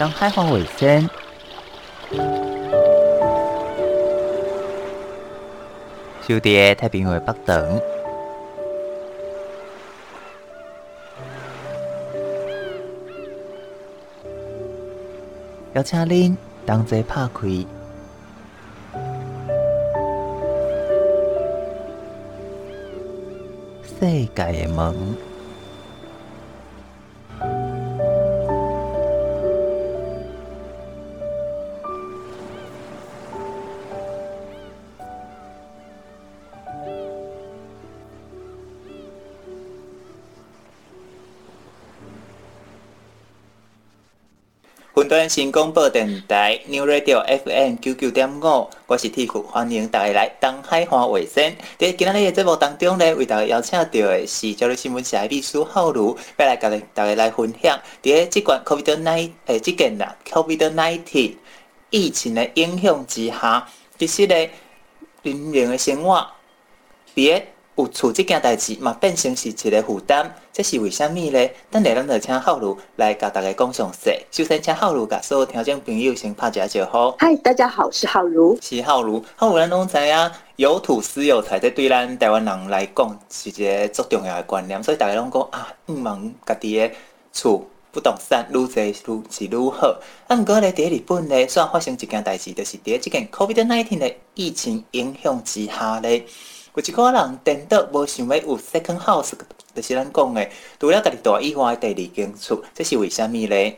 当海华为先，收伫太平洋北长，邀请您同齐拍开世界的门。新广播电台 New Radio FM 九九点五，我是 T 库，欢迎大家来东海花卫生。在今日的节目当中呢，为大家邀请到的是朝日新闻社的秘书浩如，要来跟大家来分享。在这款 COVID nineteen 诶，即件啦 COVID nineteen 疫情的影响之下，其实呢，人民的生活，别。有厝即件代志嘛，变成是一个负担，这是为虾米呢？等下咱就请浩如来甲大家讲详细。首先，请浩如甲所有听众朋友先拍一下招呼。嗨，大家好，我是浩如。是浩如，浩如咱拢知影，有土私有财，这对咱台湾人来讲是一个足重要的观念。所以大家拢讲啊，毋忙家己的厝不动产愈济愈是愈好。啊，毋过咧，伫日本咧，虽然发生一件代志，就是伫即件 COVID-19 的疫情影响之下咧。有一个人颠倒无想要有 second house，就是咱讲的，除了家己住以外第二间厝，这是为虾米呢？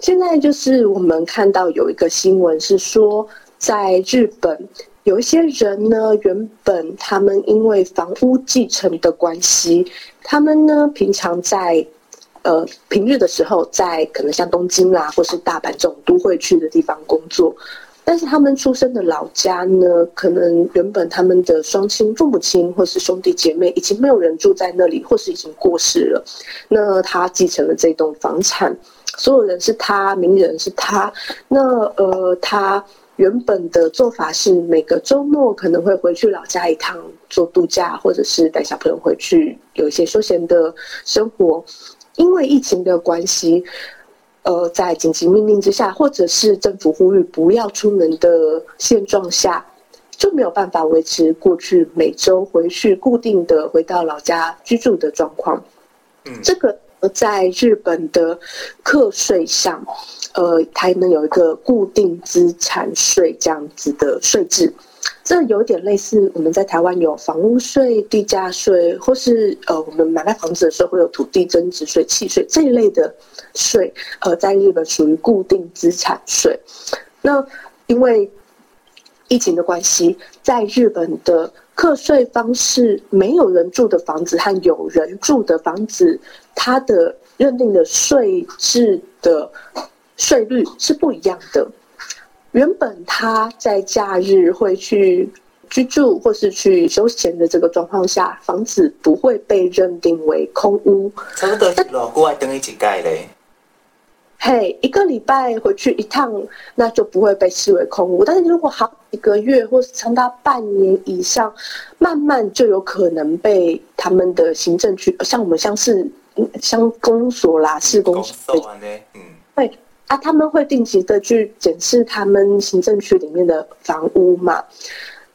现在就是我们看到有一个新闻是说，在日本有一些人呢，原本他们因为房屋继承的关系，他们呢平常在呃平日的时候，在可能像东京啦或是大阪这种都会去的地方工作。但是他们出生的老家呢，可能原本他们的双亲、父母亲或是兄弟姐妹已经没有人住在那里，或是已经过世了。那他继承了这栋房产，所有人是他，名人是他。那呃，他原本的做法是每个周末可能会回去老家一趟做度假，或者是带小朋友回去有一些休闲的生活。因为疫情的关系。呃，在紧急命令之下，或者是政府呼吁不要出门的现状下，就没有办法维持过去每周回去固定的回到老家居住的状况。嗯，这个在日本的课税上，呃，它能有一个固定资产税这样子的税制。这有点类似我们在台湾有房屋税、地价税，或是呃，我们买卖房子的时候会有土地增值税、契税这一类的税，呃，在日本属于固定资产税。那因为疫情的关系，在日本的课税方式，没有人住的房子和有人住的房子，它的认定的税制的税率是不一样的。原本他在假日会去居住或是去休闲的这个状况下，房子不会被认定为空屋。差不多是老国外等于几盖嘞？嘿，一个礼拜回去一趟，那就不会被视为空屋。但是如果好几个月或是长达半年以上，慢慢就有可能被他们的行政区，像我们像是像公所啦、市公所，嗯，对。啊，他们会定期的去检视他们行政区里面的房屋嘛。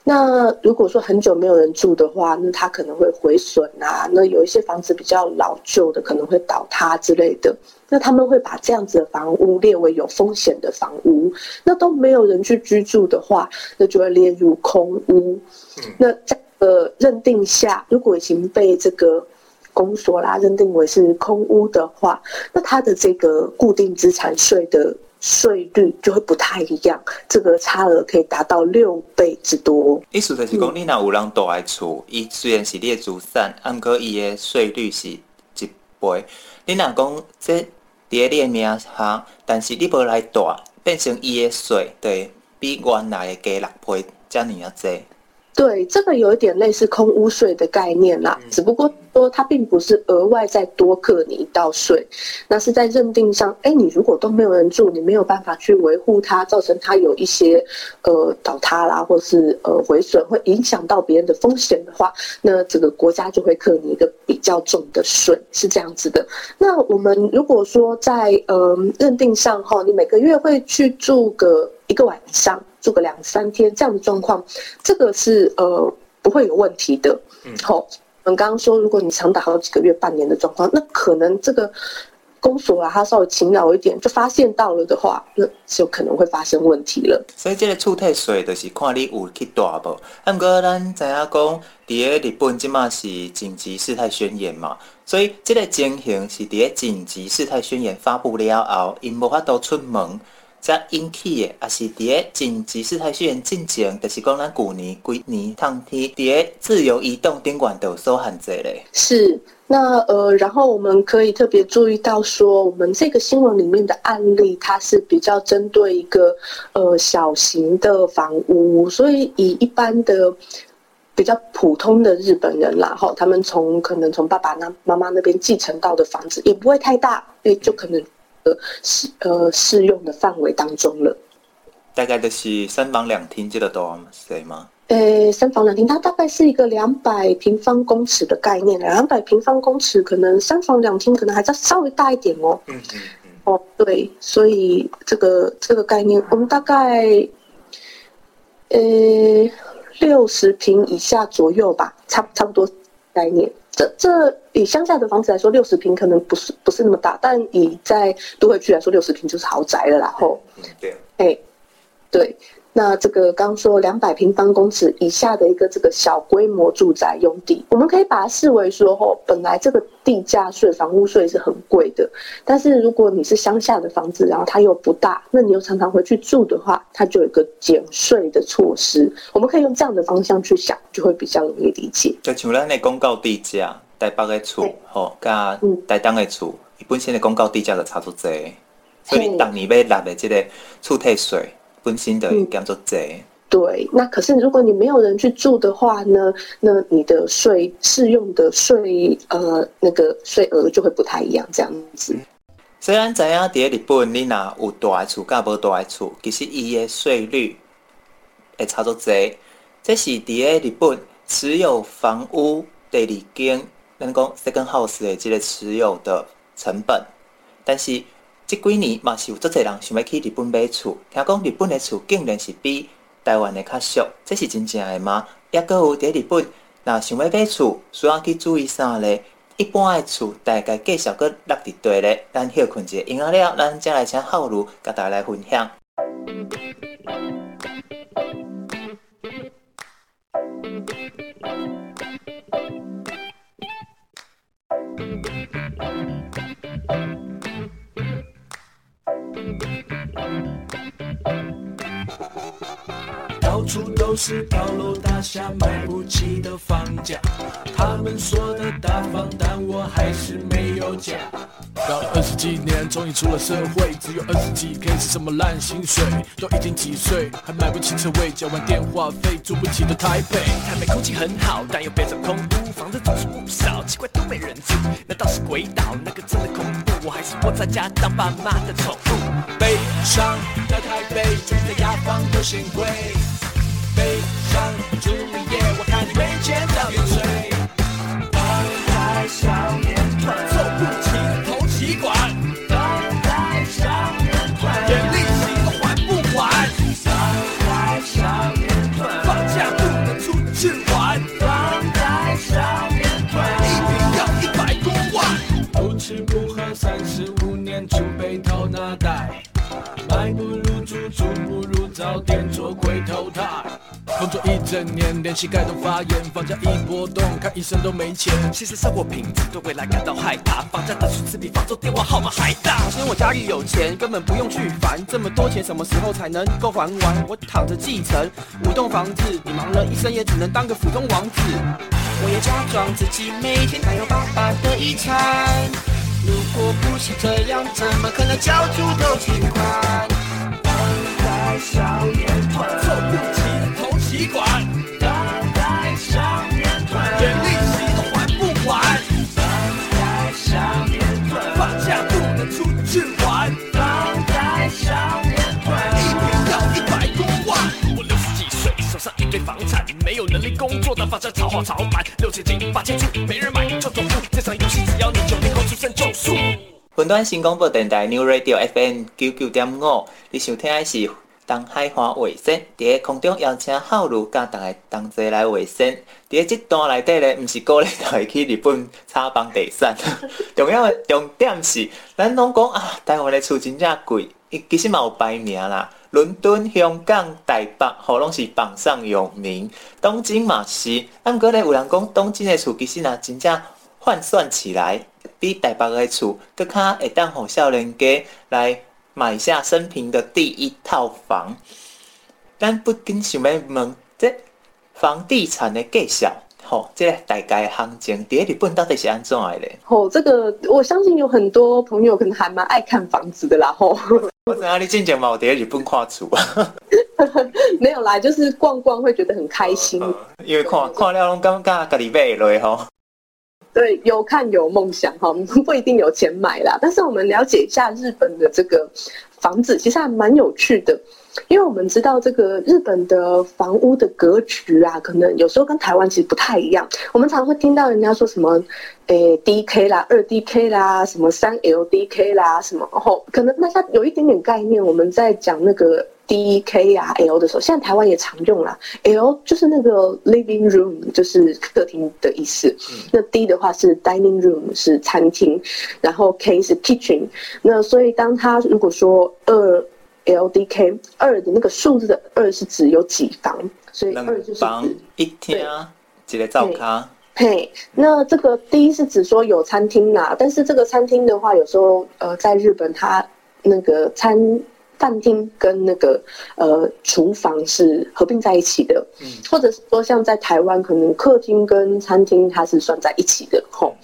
那如果说很久没有人住的话，那它可能会毁损啊。那有一些房子比较老旧的，可能会倒塌之类的。那他们会把这样子的房屋列为有风险的房屋。那都没有人去居住的话，那就会列入空屋。那在呃认定下，如果已经被这个。公所啦，认定为是空屋的话，那它的这个固定资产税的税率就会不太一样，这个差额可以达到六倍之多。意思就是讲，你若有人住在厝，伊虽然是你的资产，按过伊的税率是一倍。你若讲这伫你的名下，但是你无来住，变成伊的税，对，比原来的加六倍，这样啊多。对，这个有一点类似空屋税的概念啦，只不过说它并不是额外再多课你一道税，那是在认定上，哎，你如果都没有人住，你没有办法去维护它，造成它有一些呃倒塌啦，或是呃毁损，会影响到别人的风险的话，那这个国家就会课你一个比较重的税，是这样子的。那我们如果说在呃认定上哈，你每个月会去住个一个晚上。住个两三天这样的状况，这个是呃不会有问题的。嗯，好，我们刚刚说，如果你长达好几个月、半年的状况，那可能这个公所啊，他稍微勤劳一点，就发现到了的话，那就可能会发生问题了。所以这个厝退税就是看你有去大不？啊，不过咱知影讲，伫个日本即马是紧急事态宣言嘛，所以这个情形是伫个紧急事态宣言发布了后，因无法度出门。才引起的，也是伫个紧急事态宣言进前，就是讲咱旧年规年冬天伫个自由移动顶悬都受限制咧。是，那呃，然后我们可以特别注意到说，我们这个新闻里面的案例，它是比较针对一个呃小型的房屋，所以以一般的比较普通的日本人啦，哈，他们从可能从爸爸那妈妈那边继承到的房子，也不会太大，也就可能。呃适呃适用的范围当中了，大概就是三房两厅记得多对吗？呃，三房两厅，它大概是一个两百平方公尺的概念，两百平方公尺可能三房两厅可能还在稍微大一点哦。嗯嗯嗯。哦，对，所以这个这个概念，我们大概呃六十平以下左右吧，差差不多概念。这这以乡下的房子来说，六十平可能不是不是那么大，但以在都会区来说，六十平就是豪宅了。然后，对，哎，对。那这个刚说两百平方公尺以下的一个这个小规模住宅用地，我们可以把它视为说，哦，本来这个地价税、房屋税是很贵的，但是如果你是乡下的房子，然后它又不大，那你又常常回去住的话，它就有一个减税的措施。我们可以用这样的方向去想，就会比较容易理解。就像咱的公告地价，台北的厝，吼，加台东的厝，伊本身的公告地价就差不多，所以当你要纳的这个厝体税。温馨的叫做贼、嗯。对，那可是如果你没有人去住的话呢？那你的税适用的税呃那个税额就会不太一样，这样子。虽然知影伫日本，你若有大厝，甲无大厝，其实伊的税率会差做贼。这是伫个日本持有房屋第二间，咱讲 second house 的这个持有的成本，但是。这几年嘛是有足侪人想要去日本买厝，听讲日本的厝竟然是比台湾的较俗，这是真正的吗？也阁有伫日本，若想要买厝，需要去注意啥咧？一般的厝大概介绍阁落伫地咧，咱休困一下，音乐了，咱再来请浩如甲大家来分享。处都是高楼大厦，买不起的房价。他们说的大方，但我还是没有家。搞了二十几年，终于出了社会，只有二十几 K 是什么烂薪水？都已经几岁，还买不起车位，交完电话费，住不起的台北。台北空气很好，但又变成空屋，房子总是不少，奇怪都没人住。难道是鬼岛？那个真的恐怖？我还是窝在家当爸妈的宠物。悲伤的台北，住在雅房都嫌贵。早点做回头汰。工作一整年，连膝盖都发炎，房价一波动，看医生都没钱。其实生活品质对未来感到害怕，房价的数字比房租电话号码还大。好像我家里有钱，根本不用去烦，这么多钱什么时候才能够还完？我躺着继承五栋房子，你忙了一生也只能当个普通王子。我也假装自己每天还有爸爸的遗产，如果不是这样，怎么可能交出头期款？少年团凑不齐头齐管，当代少年团连利息都还不完，当代少年团放假不能出去玩，当代少年团一平要一百多万。我六十几岁，手上一堆房产，没有能力工作，的发家炒好炒卖，六千斤八千出，没人买就走路。这场游戏，只要你九零后出生就输。本段新广播电台 New Radio FM 九九点五，你想听的是？东海花卫星，伫个空中邀请浩如甲大家同齐来卫星。伫个这段内底咧，毋是鼓励大家去日本炒房地产，重要的重点是，咱拢讲啊，台湾的厝真正贵，伊其实嘛有排名啦。伦敦、香港、台北，吼拢是榜上有名。东京嘛是，啊，毋过咧有人讲东京的厝其实若真正换算起来，比台北的厝阁较会当互少年家来买下生平的第一套房。咱不禁想要问，这房地产的介绍，吼，这个大概行情伫日本到底是安怎的咧？吼，这个我相信有很多朋友可能还蛮爱看房子的啦，吼。我知影你进前嘛有伫日本看厝啊？没有啦，就是逛逛会觉得很开心，因为看看了拢感觉家己买落吼。对，有看有梦想哈，不一定有钱买啦。但是我们了解一下日本的这个房子，其实还蛮有趣的，因为我们知道这个日本的房屋的格局啊，可能有时候跟台湾其实不太一样。我们常会听到人家说什么，诶，DK 啦，二 DK 啦，什么三 LDK 啦，什么，然后可能大家有一点点概念。我们在讲那个。D K 啊 L 的时候，现在台湾也常用啦。L 就是那个 living room，就是客厅的意思。嗯、那 D 的话是 dining room，是餐厅。然后 K 是 kitchen。那所以当他如果说二 L D K 二的那个数字的二是指有几房，所以二就是房一厅几个灶咖。嘿，那这个 D 是指说有餐厅啦，但是这个餐厅的话，有时候呃在日本它那个餐。饭厅跟那个呃厨房是合并在一起的，嗯，或者是说像在台湾，可能客厅跟餐厅它是算在一起的，吼。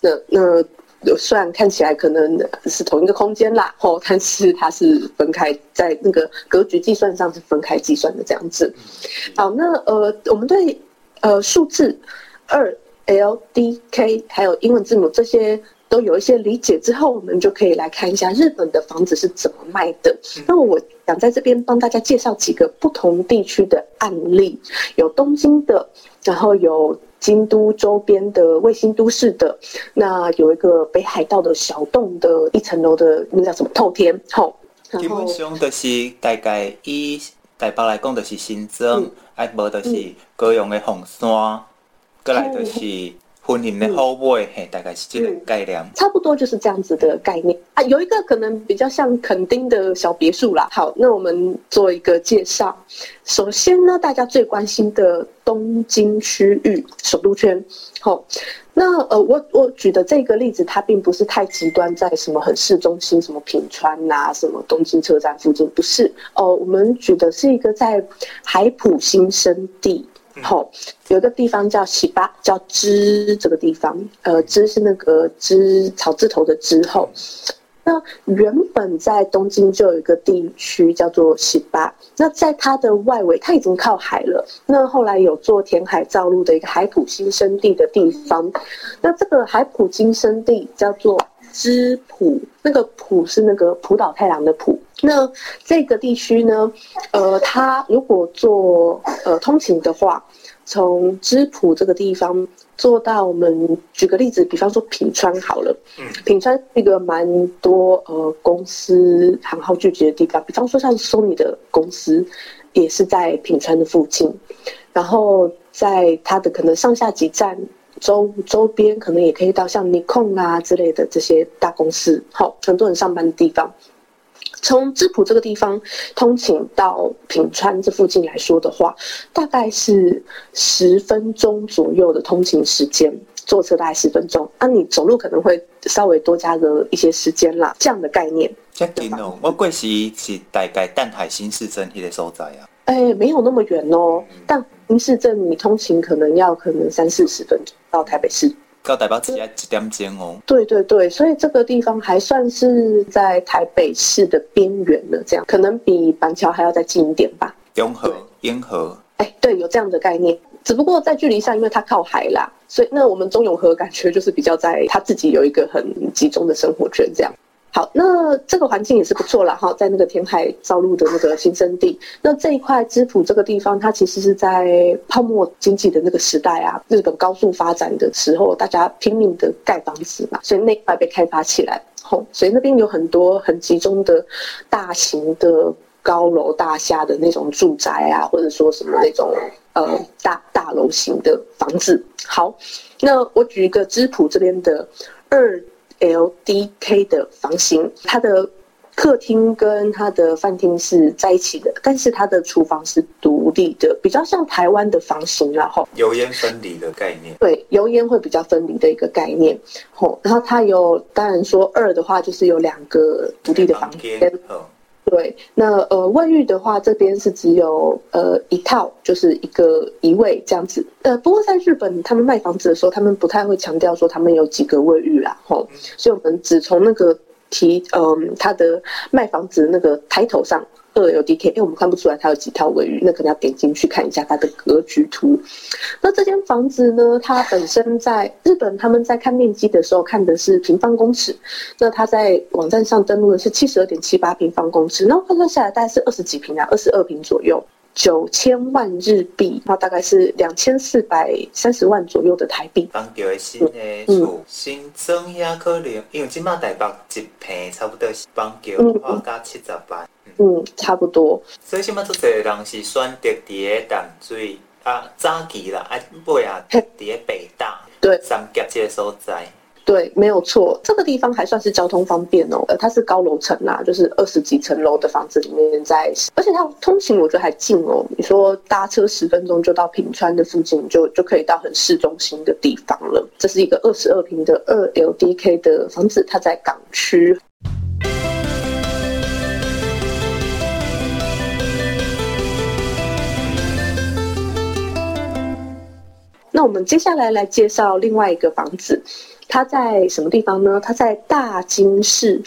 那那虽然看起来可能是同一个空间啦，吼，但是它是分开在那个格局计算上是分开计算的这样子。好，那呃，我们对呃数字二 L D K 还有英文字母这些。都有一些理解之后，我们就可以来看一下日本的房子是怎么卖的。那么我想在这边帮大家介绍几个不同地区的案例，有东京的，然后有京都周边的卫星都市的，那有一个北海道的小栋的一层楼的，那叫什么透天？吼，基本上都是大概以台北来讲，就是新增，还无就是高雄的红山，过来就是。婚姻的后尾，嘿，大概是这个概念，差不多就是这样子的概念啊。有一个可能比较像垦丁的小别墅啦。好，那我们做一个介绍。首先呢，大家最关心的东京区域首都圈。好，那呃，我我举的这个例子，它并不是太极端，在什么很市中心，什么品川呐、啊，什么东京车站附近，不是。哦，我们举的是一个在海浦新生地。好，有一个地方叫喜巴，叫枝这个地方，呃，枝是那个枝草字头的枝后。那原本在东京就有一个地区叫做喜巴，那在它的外围，它已经靠海了。那后来有做填海造陆的一个海浦新生地的地方，那这个海浦新生地叫做知浦，那个浦是那个浦岛太郎的浦。那这个地区呢，呃，它如果做呃通勤的话，从知浦这个地方坐到我们举个例子，比方说品川好了，嗯，品川是一个蛮多呃公司行号聚集的地方，比方说像 Sony 的公司也是在品川的附近，然后在它的可能上下几站周周边，可能也可以到像 Nikon 啊之类的这些大公司，好，很多人上班的地方。从知浦这个地方通勤到品川这附近来说的话，大概是十分钟左右的通勤时间，坐车大概十分钟。那、啊、你走路可能会稍微多加个一些时间啦，这样的概念。这近哦，我过时是大概淡海新市镇那个所在啊。哎、欸，没有那么远哦，但新市镇你通勤可能要可能三四十分钟到台北市。到台北只要一点钟哦。对对对，所以这个地方还算是在台北市的边缘了，这样可能比板桥还要再近一点吧。中和、永和，哎，对，有这样的概念。只不过在距离上，因为它靠海啦，所以那我们中永和感觉就是比较在它自己有一个很集中的生活圈这样。好，那这个环境也是不错了哈，在那个填海造陆的那个新生地。那这一块知府这个地方，它其实是在泡沫经济的那个时代啊，日本高速发展的时候，大家拼命的盖房子嘛，所以那块被开发起来。吼，所以那边有很多很集中的大型的高楼大厦的那种住宅啊，或者说什么那种呃大大楼型的房子。好，那我举一个知府这边的二。LDK 的房型，它的客厅跟它的饭厅是在一起的，但是它的厨房是独立的，比较像台湾的房型，然后油烟分离的概念。对，油烟会比较分离的一个概念。吼，然后它有，当然说二的话就是有两个独立的房间。对，那呃，卫浴的话，这边是只有呃一套，就是一个一位这样子。呃，不过在日本，他们卖房子的时候，他们不太会强调说他们有几个卫浴啦，吼。所以我们只从那个提，嗯、呃，他的卖房子那个抬头上。二 LDK，因为我们看不出来它有几套卫浴，那可能要点进去看一下它的格局图。那这间房子呢，它本身在日本，他们在看面积的时候看的是平方公尺，那它在网站上登录的是七十二点七八平方公尺，然后换算下来大概是二十几平啊，二十二平左右，九千万日币，那大概是两千四百三十万左右的台币。房叫的新的厝，新增也可能，因为今嘛台北一平差不多是房价七十万。嗯，差不多。所以，现在做这个人是选择伫个淡水啊，早期啦，啊，尾啊，伫个北大，对，三甲这个所在，对，没有错。这个地方还算是交通方便哦，呃，它是高楼层啦，就是二十几层楼的房子里面在，而且它通行我觉得还近哦。你说搭车十分钟就到平川的附近，就就可以到很市中心的地方了。这是一个二十二平的二 LDK 的房子，它在港区。那我们接下来来介绍另外一个房子，它在什么地方呢？它在大津市，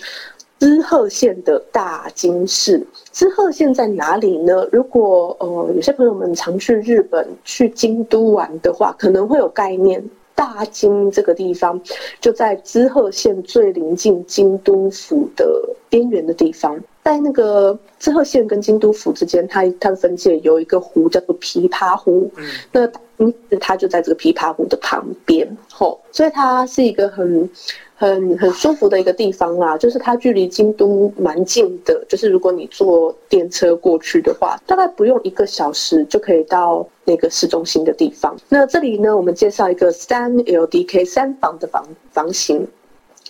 滋贺县的大津市。滋贺县在哪里呢？如果呃有些朋友们常去日本去京都玩的话，可能会有概念。大津这个地方就在滋贺县最临近京都府的边缘的地方，在那个滋贺县跟京都府之间，它它的分界有一个湖叫做琵琶湖。嗯，那嗯，它就在这个琵琶湖的旁边，吼，所以它是一个很。很很舒服的一个地方啦，就是它距离京都蛮近的，就是如果你坐电车过去的话，大概不用一个小时就可以到那个市中心的地方。那这里呢，我们介绍一个三 LDK 三房的房房型。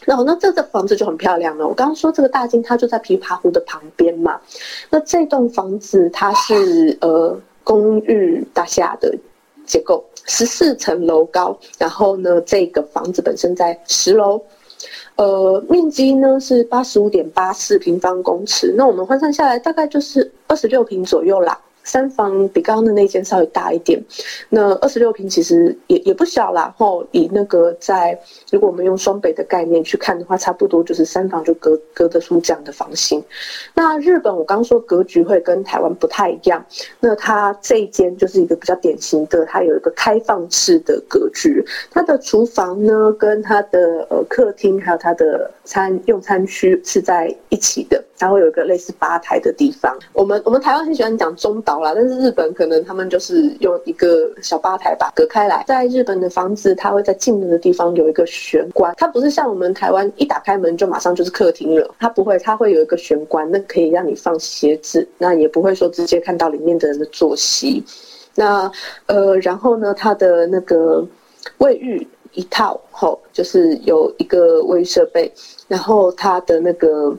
然后那这个房子就很漂亮了。我刚刚说这个大金，它就在琵琶湖的旁边嘛。那这栋房子它是呃公寓大厦的结构，十四层楼高。然后呢，这个房子本身在十楼。呃，面积呢是八十五点八四平方公尺，那我们换算下来大概就是二十六平左右啦。三房比刚刚的那间稍微大一点，那二十六平其实也也不小啦。后以那个在如果我们用双北的概念去看的话，差不多就是三房就隔隔得出这样的房型。那日本我刚刚说格局会跟台湾不太一样，那它这一间就是一个比较典型的，它有一个开放式的格局。它的厨房呢跟它的呃客厅还有它的餐用餐区是在一起的，然后有一个类似吧台的地方。我们我们台湾很喜欢讲中岛。但是日本可能他们就是用一个小吧台吧隔开来。在日本的房子，它会在进门的地方有一个玄关，它不是像我们台湾一打开门就马上就是客厅了，它不会，它会有一个玄关，那可以让你放鞋子，那也不会说直接看到里面的人的作息。那呃，然后呢，它的那个卫浴一套吼，就是有一个卫浴设备，然后它的那个。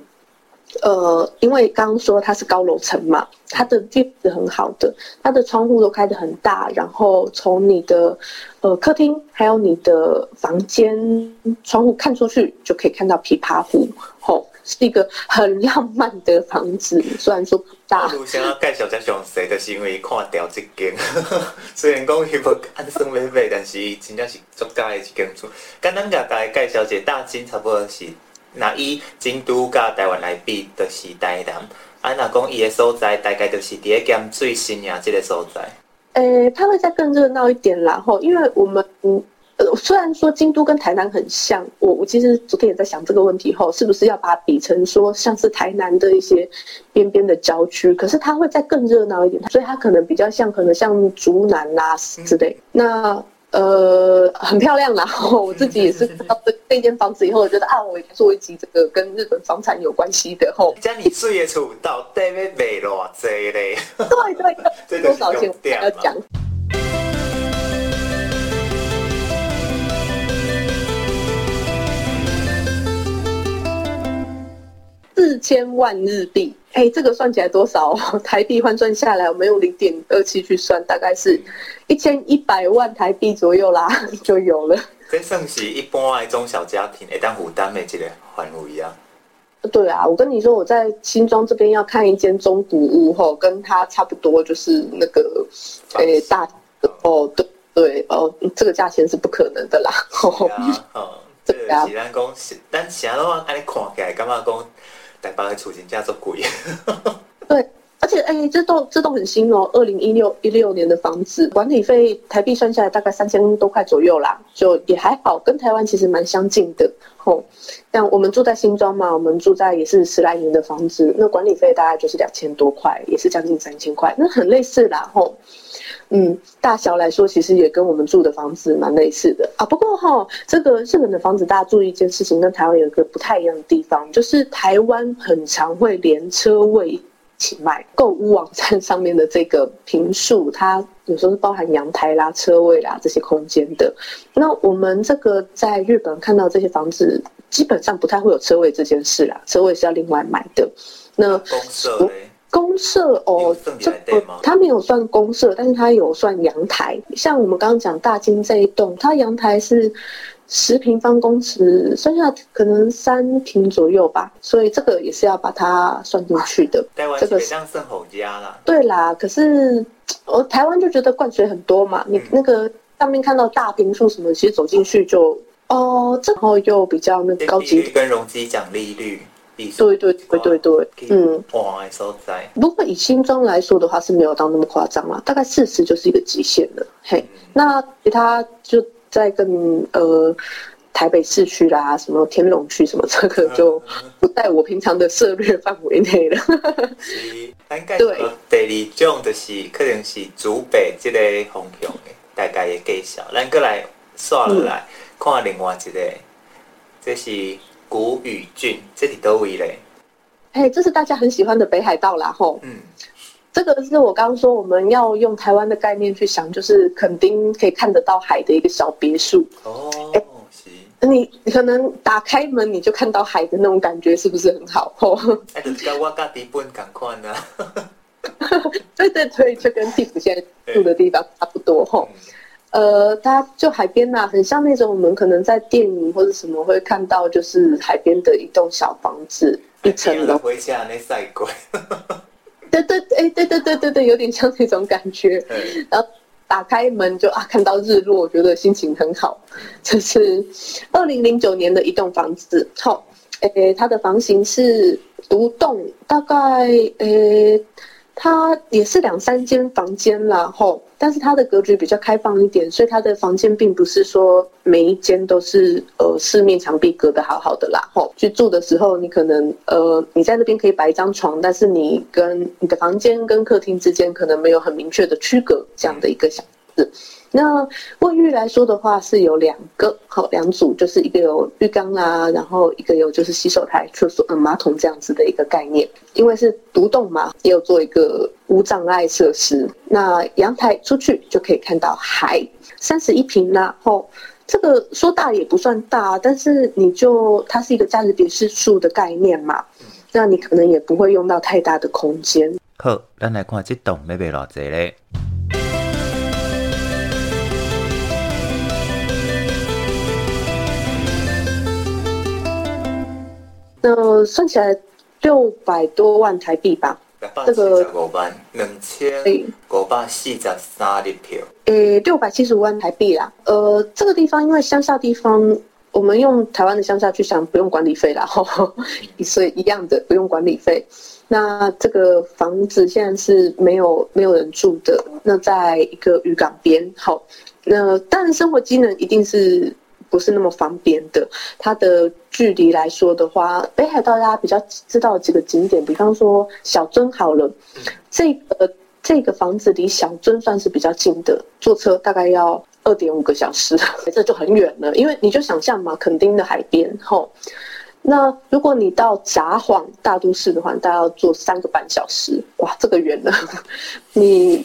呃，因为刚刚说它是高楼层嘛，它的位置很好的，它的窗户都开得很大，然后从你的呃客厅还有你的房间窗户看出去，就可以看到琵琶湖，吼、是一个很浪漫的房子。虽然说不大，我想要介绍这详细的是因为看掉这间，虽然讲伊无按算买买，但是真正是足佳的一间厝。简单甲大家介绍一下大金，差不多是。那以京都甲台湾来比，就是台南。啊，那讲伊的所在，大概就是伫个盐水新营这个所在。诶、欸，它会再更热闹一点啦，吼，因为我们呃，虽然说京都跟台南很像，我我其实昨天也在想这个问题后，是不是要把它比成说像是台南的一些边边的郊区，可是它会再更热闹一点，所以它可能比较像，可能像竹南啊之类。嗯、那呃，很漂亮，然 后我自己也是看到这这间房子以后，我觉得啊，我做一集这个跟日本房产有关系的后，家里住也住到，对面没偌济嘞。对，对对，多少钱我要讲。四千万日币，哎、欸，这个算起来多少？台币换算下来，我们用零点二七去算，大概是一千一百万台币左右啦，就有了。这算是一般的中小家庭会当负担的这个范围啊。对啊，我跟你说，我在新庄这边要看一间中古屋吼，跟它差不多，就是那个诶、欸、大哦，对对哦，这个价钱是不可能的啦。对啊，哦，对 啊，是咱讲，但其他的话，按你看起来，感觉讲。台北的厝真价足贵，对，而且哎、这栋这栋很新哦，二零一六一六年的房子，管理费台币算下来大概三千多块左右啦，就也还好，跟台湾其实蛮相近的。吼，像我们住在新庄嘛，我们住在也是十来年的房子，那管理费大概就是两千多块，也是将近三千块，那很类似啦。吼，嗯，大小来说，其实也跟我们住的房子蛮类似的啊。不过哈，这个日本的房子，大家注意一件事情，跟台湾有一个不太一样的地方，就是台湾很常会连车位起卖，购物网站上面的这个平数，它有时候是包含阳台啦、车位啦这些空间的。那我们这个在日本看到这些房子，基本上不太会有车位这件事啦，车位是要另外买的。那公社公社哦，这个它没有算公社，但是它有算阳台。像我们刚刚讲大金这一栋，它阳台是十平方公尺，剩下可能三平左右吧，所以这个也是要把它算进去的。这个像是吼家啦。对啦，可是我台湾就觉得灌水很多嘛，嗯、你那个上面看到大坪数什么，其实走进去就哦，然后又比较那个高级，跟容积讲利率。对对对对对，嗯，哇，所在。不过以新庄来说的话是没有到那么夸张啦，大概四十就是一个极限了。嘿，嗯、那其他就在跟呃台北市区啦，什么天龙区什么，这个就不在我平常的涉略范围内了。是，对。第二种就是可能是主北这个方向的，大概的介绍。咱过来刷落来、嗯、看另外一个，这是。古宇郡，这里都位嘞。哎，这是大家很喜欢的北海道啦，吼。嗯，这个是我刚刚说我们要用台湾的概念去想，就是垦丁可以看得到海的一个小别墅。哦，行，你你可能打开门你就看到海的那种感觉，是不是很好？吼。哎，跟我家同款 呢。对对对，就跟地府现在住的地方差不多，吼。呃，它就海边呐、啊，很像那种我们可能在电影或者什么会看到，就是海边的一栋小房子，一层楼。回家那赛鬼。对对哎，对对对对对，有点像那种感觉。然后打开门就啊，看到日落，我觉得心情很好。这是二零零九年的一栋房子，好，诶，它的房型是独栋，大概诶。它也是两三间房间，然后，但是它的格局比较开放一点，所以它的房间并不是说每一间都是呃四面墙壁隔得好好的啦。吼，去住的时候，你可能呃你在那边可以摆一张床，但是你跟你的房间跟客厅之间可能没有很明确的区隔，这样的一个想子。那卫浴来说的话，是有两个，好两组，就是一个有浴缸啦，然后一个有就是洗手台、厕所、嗯马桶这样子的一个概念。因为是独栋嘛，也有做一个无障碍设施。那阳台出去就可以看到海，三十一平啦后这个说大也不算大，但是你就它是一个价值别墅数的概念嘛，那你可能也不会用到太大的空间。好，咱来看这栋要卖偌济嘞。那算起来六百多万台币吧，这个五万两千五百四十三的票，诶，六百七十五万台币啦。呃，这个地方因为乡下地方，我们用台湾的乡下去想，不用管理费啦，所以一样的不用管理费。那这个房子现在是没有没有人住的，那在一个渔港边，好。那当然生活机能一定是不是那么方便的。它的距离来说的话，北海道大家比较知道几个景点，比方说小樽好了，这个这个房子离小樽算是比较近的，坐车大概要二点五个小时，这就很远了。因为你就想象嘛，垦丁的海边吼。那如果你到札幌大都市的话，大概要坐三个半小时，哇，这个远了。你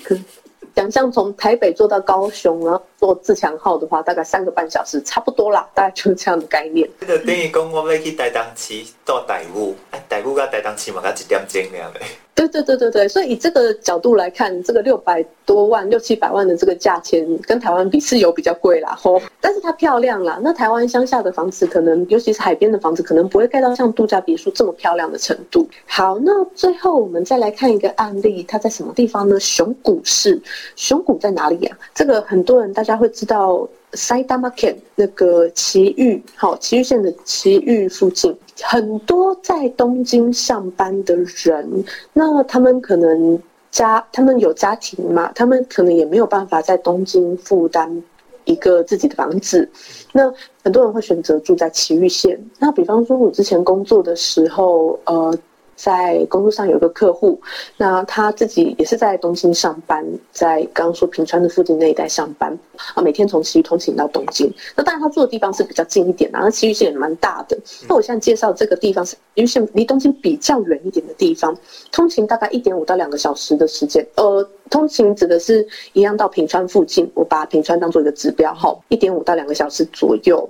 想象从台北坐到高雄，然后坐自强号的话，大概三个半小时，差不多啦，大概就是这样的概念。这个等于讲我们要去台东市到台武，哎，台武跟台东市嘛，才一点钟了呗。对对对对对，所以以这个角度来看，这个六百多万、六七百万的这个价钱，跟台湾比是有比较贵啦，吼，但是它漂亮啦。那台湾乡下的房子，可能尤其是海边的房子，可能不会盖到像度假别墅这么漂亮的程度。好，那最后我们再来看一个案例，它在什么地方呢？熊谷市，熊谷在哪里呀、啊？这个很多人大家会知道。埼玉县那个埼玉，好，埼玉县的埼玉附近，很多在东京上班的人，那他们可能家，他们有家庭嘛，他们可能也没有办法在东京负担一个自己的房子，那很多人会选择住在埼玉县。那比方说，我之前工作的时候，呃。在工作上有个客户，那他自己也是在东京上班，在刚刚说平川的附近那一带上班啊，每天从埼玉通勤到东京。那当然他住的地方是比较近一点的，那埼玉县也蛮大的。那我现在介绍这个地方是因为县离东京比较远一点的地方，通勤大概一点五到两个小时的时间。呃，通勤指的是一样到平川附近，我把平川当做一个指标哈，一点五到两个小时左右。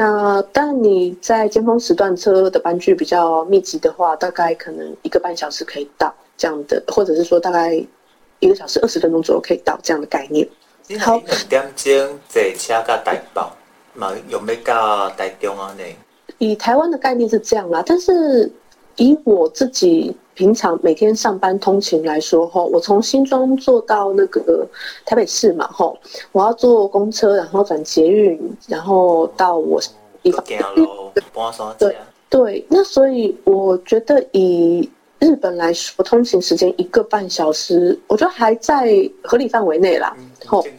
那但你在尖峰时段车的班距比较密集的话，大概可能一个半小时可以到这样的，或者是说大概一个小时二十分钟左右可以到这样的概念。好，两点钟坐车到台北，嘛用要到台中啊？呢？以台湾的概念是这样啦，但是以我自己。平常每天上班通勤来说，吼，我从新庄坐到那个台北市嘛，吼，我要坐公车，然后转捷运，然后到我地方。对对，那所以我觉得以日本来说，通勤时间一个半小时，我觉得还在合理范围内啦。吼、嗯，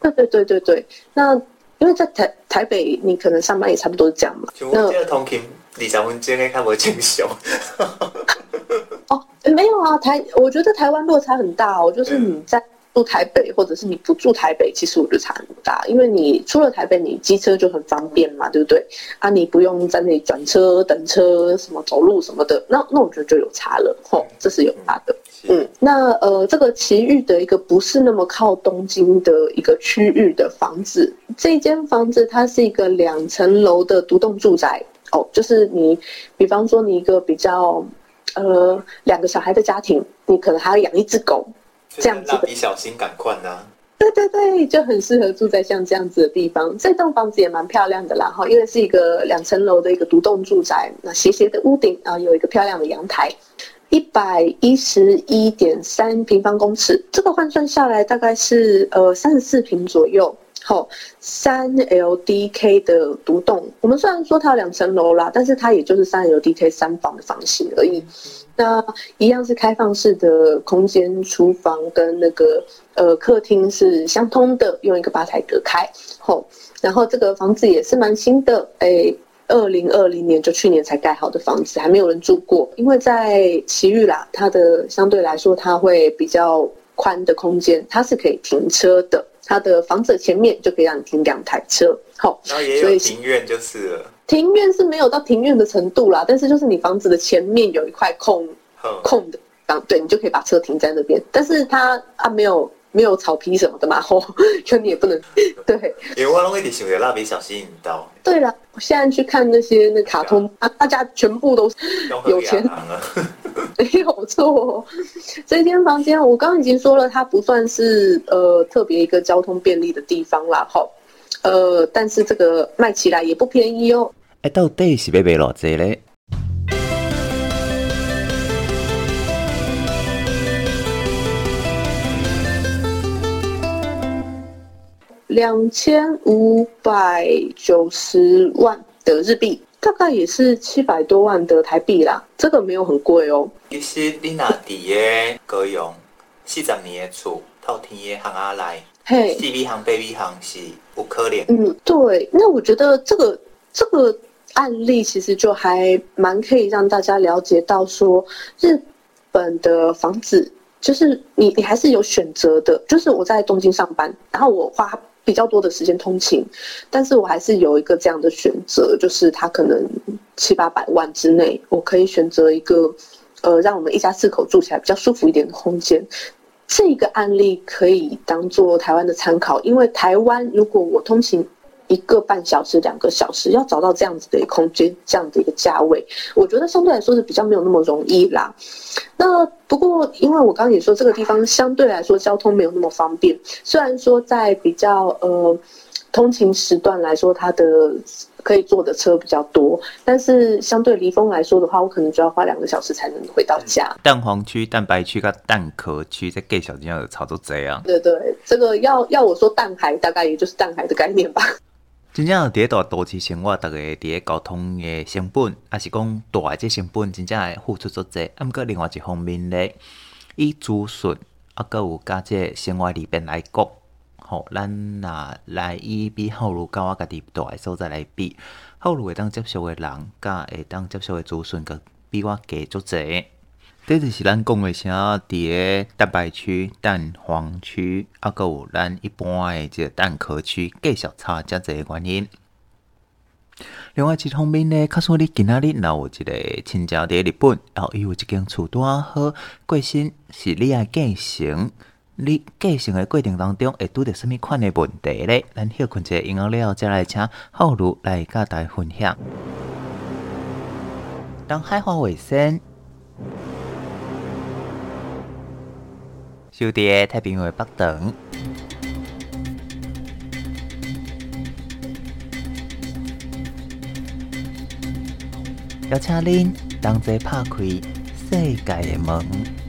对对对对对，那因为在台台北，你可能上班也差不多是这样嘛。那通勤二十分钟，你看不正常。哦，没有啊，台我觉得台湾落差很大哦，就是你在住台北，或者是你不住台北，其实我觉得差很大，因为你出了台北，你机车就很方便嘛，对不对？啊，你不用在那里转车、等车，什么走路什么的，那那我觉得就有差了，吼、哦，这是有差的。嗯，那呃，这个奇遇的一个不是那么靠东京的一个区域的房子，这间房子它是一个两层楼的独栋住宅，哦，就是你，比方说你一个比较。呃，两个小孩的家庭，你可能还要养一只狗，这样子的。蜡笔小新赶快呢？对对对，就很适合住在像这样子的地方。这栋房子也蛮漂亮的啦，哈，因为是一个两层楼的一个独栋住宅，那斜斜的屋顶啊，有一个漂亮的阳台，一百一十一点三平方公尺，这个换算下来大概是呃三十四平左右。好，三 LDK 的独栋，我们虽然说它有两层楼啦，但是它也就是三 LDK 三房的房型而已。那一样是开放式的空间，厨房跟那个呃客厅是相通的，用一个吧台隔开。好，然后这个房子也是蛮新的，哎，二零二零年就去年才盖好的房子，还没有人住过。因为在奇遇啦，它的相对来说它会比较宽的空间，它是可以停车的。它的房子前面就可以让你停两台车，好，然后也有庭院就是了。庭院是没有到庭院的程度啦，但是就是你房子的前面有一块空空的地方，对，你就可以把车停在那边。但是它啊没有没有草皮什么的嘛，吼，就你也不能对。因为我拢一直想着蜡笔小新引导。对了，我现在去看那些那卡通啊，大家全部都是有钱。没有错，这间房间我刚刚已经说了，它不算是呃特别一个交通便利的地方啦，吼，呃，但是这个卖起来也不便宜哦。哎，到底是要卖偌济嘞？两千五百九十万的日币。大概也是七百多万的台币啦，这个没有很贵哦。其实你拿底耶，可用四十年的厝，透天的巷仔内，嘿，四米行、八米行是有可能。嗯，对。那我觉得这个这个案例其实就还蛮可以让大家了解到说，日本的房子就是你你还是有选择的。就是我在东京上班，然后我花比较多的时间通勤，但是我还是有一个这样的选择，就是它可能七八百万之内，我可以选择一个呃，让我们一家四口住起来比较舒服一点的空间。这个案例可以当做台湾的参考，因为台湾如果我通勤一个半小时、两个小时，要找到这样子的一个空间、这样的一个价位，我觉得相对来说是比较没有那么容易啦。那不过，因为我刚刚也说这个地方相对来说交通没有那么方便，虽然说在比较呃通勤时段来说，它的。可以坐的车比较多，但是相对离峰来说的话，我可能就要花两个小时才能回到家。蛋黄区、蛋白区跟蛋壳区在 gay 小金要操作这样。对对，这个要要我说蛋海，大概也就是蛋海的概念吧。真正第一大都市生活，大家伫个交通的成本，还是讲大的即成本，真正会付出足济。啊，毋过另外一方面咧，伊资讯啊，阁有加这生活里边来讲。吼，咱若来伊比后路甲我家己住的所在来比，后路会当接受的人，甲会当接受的资讯，阁比我加足济。这就是咱讲的啥，伫个蛋白区、蛋黄区，啊，阁有咱一般的这个蛋壳区，计小差遮侪原因。另外一方面呢，假使你今仔日若有一个亲戚伫日本，然后伊有一间厝拄仔好，过身是你爱继承。你继承的过程当中会拄着什物款的问题呢？咱休困一下，然后了再来请浩如来甲大家分享。当海花卫生，小弟太平洋北等，邀请恁同齐拍开世界的门。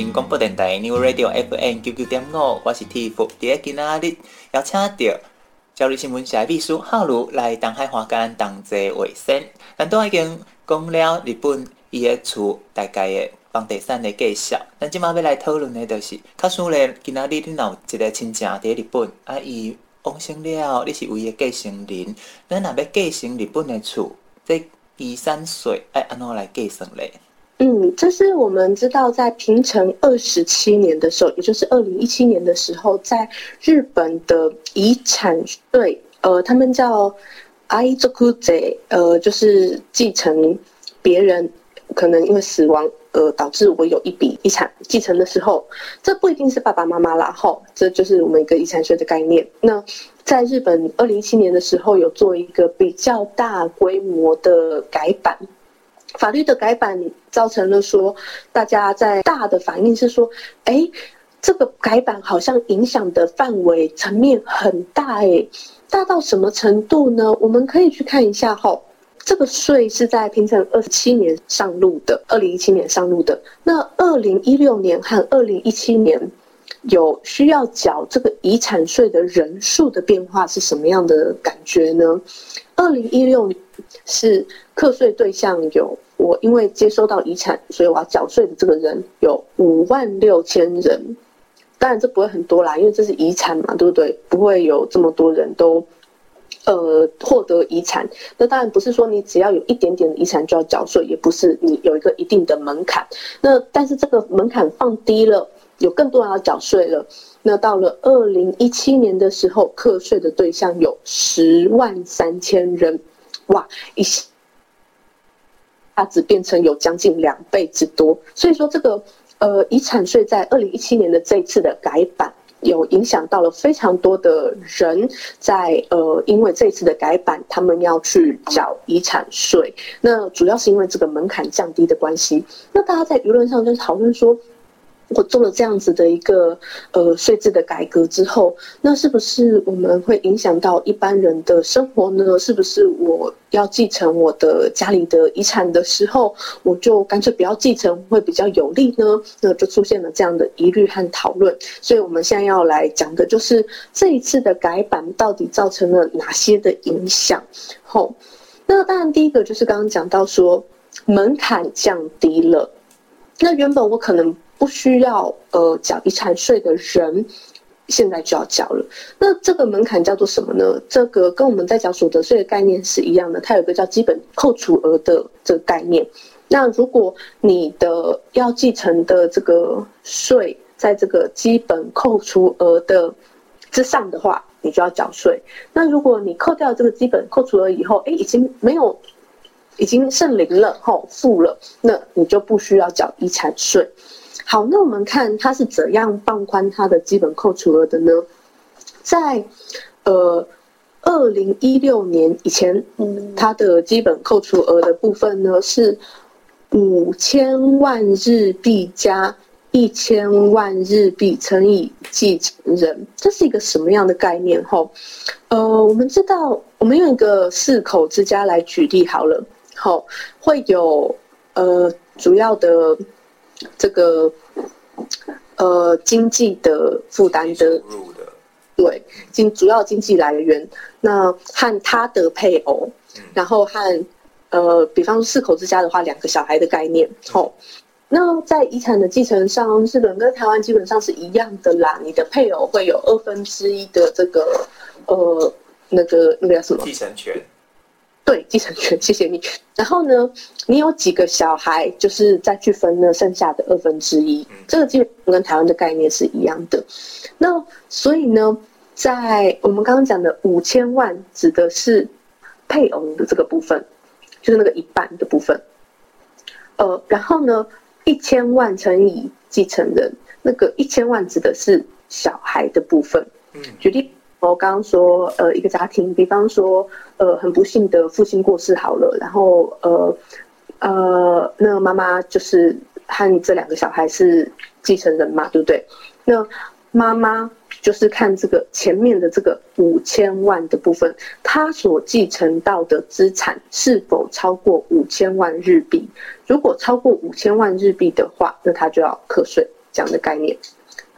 新广播电台 New Radio FM 九九点五，我是 Tiff。第一今仔日邀请到焦虑新闻社秘书浩如来东海华跟同齐卫生。咱都已经讲了日本伊个厝大概的房地产的介绍，咱即马要来讨论的，就是假使咧今仔日你若有一个亲戚伫日本，啊伊往生了，你是唯一继承人，咱若要继承日本的厝，这遗产税爱安怎来计算咧？嗯，这是我们知道，在平成二十七年的时候，也就是二零一七年的时候，在日本的遗产税，呃，他们叫爱族税，呃，就是继承别人可能因为死亡，呃，导致我有一笔遗产继承的时候，这不一定是爸爸妈妈啦，吼，这就是我们一个遗产税的概念。那在日本二零一七年的时候，有做一个比较大规模的改版。法律的改版造成了说，大家在大的反应是说，哎，这个改版好像影响的范围层面很大诶，大到什么程度呢？我们可以去看一下哈。这个税是在平成二十七年上路的，二零一七年上路的。那二零一六年和二零一七年有需要缴这个遗产税的人数的变化是什么样的感觉呢？二零一六年是课税对象有我因为接收到遗产，所以我要缴税的这个人有五万六千人。当然这不会很多啦，因为这是遗产嘛，对不对？不会有这么多人都。呃，获得遗产，那当然不是说你只要有一点点的遗产就要缴税，也不是你有一个一定的门槛。那但是这个门槛放低了，有更多人要缴税了。那到了二零一七年的时候，课税的对象有十万三千人，哇，一子变成有将近两倍之多。所以说，这个呃遗产税在二零一七年的这一次的改版。有影响到了非常多的人在，在呃，因为这一次的改版，他们要去缴遗产税。那主要是因为这个门槛降低的关系。那大家在舆论上就讨论说。我做了这样子的一个呃税制的改革之后，那是不是我们会影响到一般人的生活呢？是不是我要继承我的家里的遗产的时候，我就干脆不要继承会比较有利呢？那就出现了这样的疑虑和讨论。所以我们现在要来讲的就是这一次的改版到底造成了哪些的影响？吼，那当然第一个就是刚刚讲到说门槛降低了，那原本我可能。不需要呃缴遗产税的人，现在就要缴了。那这个门槛叫做什么呢？这个跟我们在缴所得税的概念是一样的，它有个叫基本扣除额的这个概念。那如果你的要继承的这个税在这个基本扣除额的之上的话，你就要缴税。那如果你扣掉这个基本扣除额以后，哎，已经没有。已经剩零了，吼，负了，那你就不需要缴遗产税。好，那我们看它是怎样放宽它的基本扣除额的呢？在呃二零一六年以前，嗯，它的基本扣除额的部分呢是五千万日币加一千万日币乘以继承人，这是一个什么样的概念？吼，呃，我们知道，我们用一个四口之家来举例好了。好，会有呃主要的这个呃经济的负担的，对，经主要经济来源，那和他的配偶，然后和呃比方说四口之家的话，两个小孩的概念。好，那在遗产的继承上，日本跟台湾基本上是一样的啦。你的配偶会有二分之一的这个呃那个那个叫什么继承权？对，继承权，谢谢你。然后呢，你有几个小孩，就是再去分呢剩下的二分之一。这个基本跟台湾的概念是一样的。那所以呢，在我们刚刚讲的五千万，指的是配偶的这个部分，就是那个一半的部分。呃，然后呢，一千万乘以继承人，那个一千万指的是小孩的部分。嗯，举例。我刚刚说，呃，一个家庭，比方说，呃，很不幸的父亲过世好了，然后，呃，呃，那妈妈就是和这两个小孩是继承人嘛，对不对？那妈妈就是看这个前面的这个五千万的部分，她所继承到的资产是否超过五千万日币？如果超过五千万日币的话，那她就要课税，这样的概念。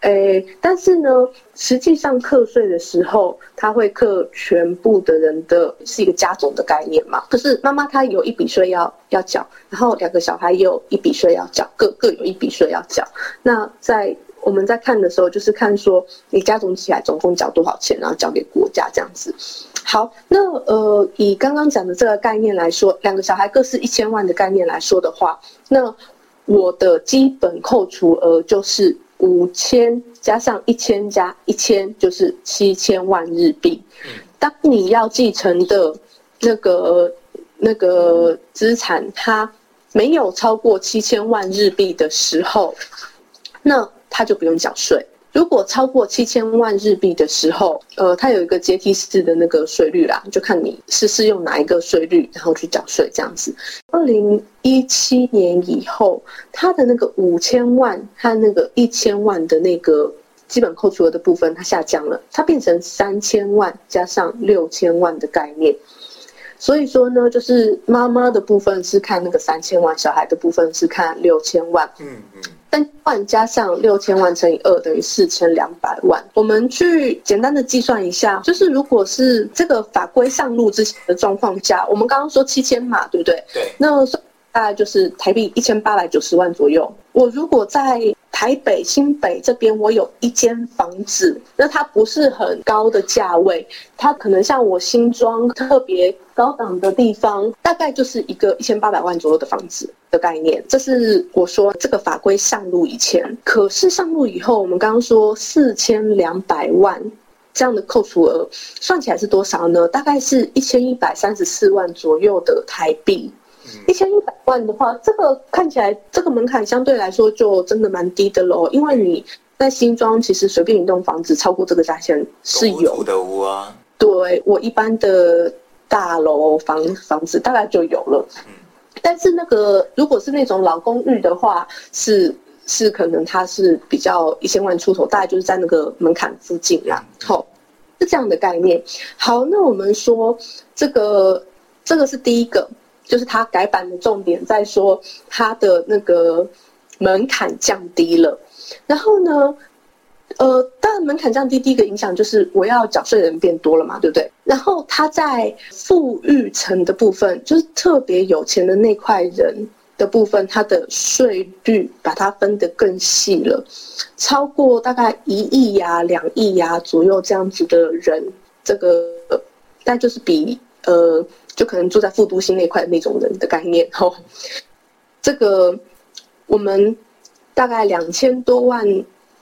诶，但是呢，实际上课税的时候，他会课全部的人的，是一个加总的概念嘛。可是妈妈她有一笔税要要缴，然后两个小孩也有一笔税要缴，各各有一笔税要缴。那在我们在看的时候，就是看说你加总起来总共缴多少钱，然后交给国家这样子。好，那呃，以刚刚讲的这个概念来说，两个小孩各是一千万的概念来说的话，那我的基本扣除额就是。五千加上一千加一千就是七千万日币。当你要继承的那个那个资产，它没有超过七千万日币的时候，那他就不用缴税。如果超过七千万日币的时候，呃，它有一个阶梯式的那个税率啦，就看你是适用哪一个税率，然后去缴税这样子。二零一七年以后，它的那个五千万和那个一千万的那个基本扣除额的部分，它下降了，它变成三千万加上六千万的概念。所以说呢，就是妈妈的部分是看那个三千万，小孩的部分是看六千万。嗯嗯。三万加上六千万乘以二等于四千两百万。我们去简单的计算一下，就是如果是这个法规上路之前的状况下，我们刚刚说七千嘛，对不对？对。那大概就是台币一千八百九十万左右。我如果在台北新北这边，我有一间房子，那它不是很高的价位，它可能像我新庄特别高档的地方，大概就是一个一千八百万左右的房子的概念。这是我说这个法规上路以前，可是上路以后，我们刚刚说四千两百万这样的扣除额，算起来是多少呢？大概是一千一百三十四万左右的台币。一千一百万的话，这个看起来这个门槛相对来说就真的蛮低的喽。因为你在新庄，其实随便一栋房子超过这个价钱是有的屋啊。对，我一般的大楼房房子大概就有了。但是那个如果是那种老公寓的话，是是可能它是比较一千万出头，大概就是在那个门槛附近啦。好，是这样的概念。好，那我们说这个这个是第一个。就是它改版的重点在说它的那个门槛降低了，然后呢，呃，当然门槛降低，第一个影响就是我要缴税的人变多了嘛，对不对？然后它在富裕层的部分，就是特别有钱的那块人的部分，它的税率把它分得更细了，超过大概一亿呀、两亿呀左右这样子的人，这个但就是比呃。就可能住在副都心那块的那种人的概念，吼，这个我们大概两千多万，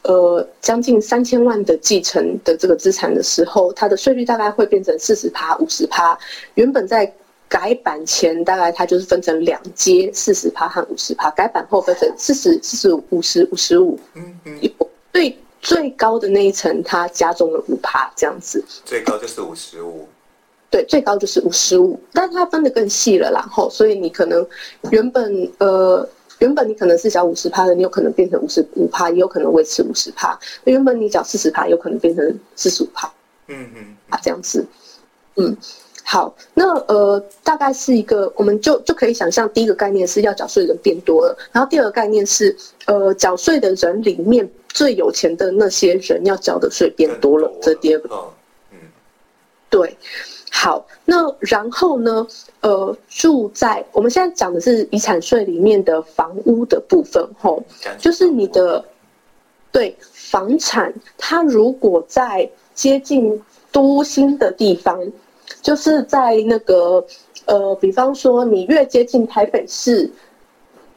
呃，将近三千万的继承的这个资产的时候，它的税率大概会变成四十趴、五十趴。原本在改版前，大概它就是分成两阶，四十趴和五十趴。改版后分成四十、四十五、五十、五十五。嗯嗯。最最高的那一层，它加重了五趴，这样子。最高就是五十五。对，最高就是五十五，但是它分的更细了，然后，所以你可能原本呃，原本你可能是缴五十趴的，你有可能变成五十五趴，也有可能维持五十趴。原本你缴四十趴，有可能变成四十五趴。嗯嗯，啊，这样子，嗯，好，那呃，大概是一个，我们就就可以想象，第一个概念是要缴税的人变多了，然后第二个概念是，呃，缴税的人里面最有钱的那些人要缴的税变多了，多了这第二个。嗯，对。好，那然后呢？呃，住在我们现在讲的是遗产税里面的房屋的部分，吼，就是你的对房产，它如果在接近都心的地方，就是在那个呃，比方说你越接近台北市，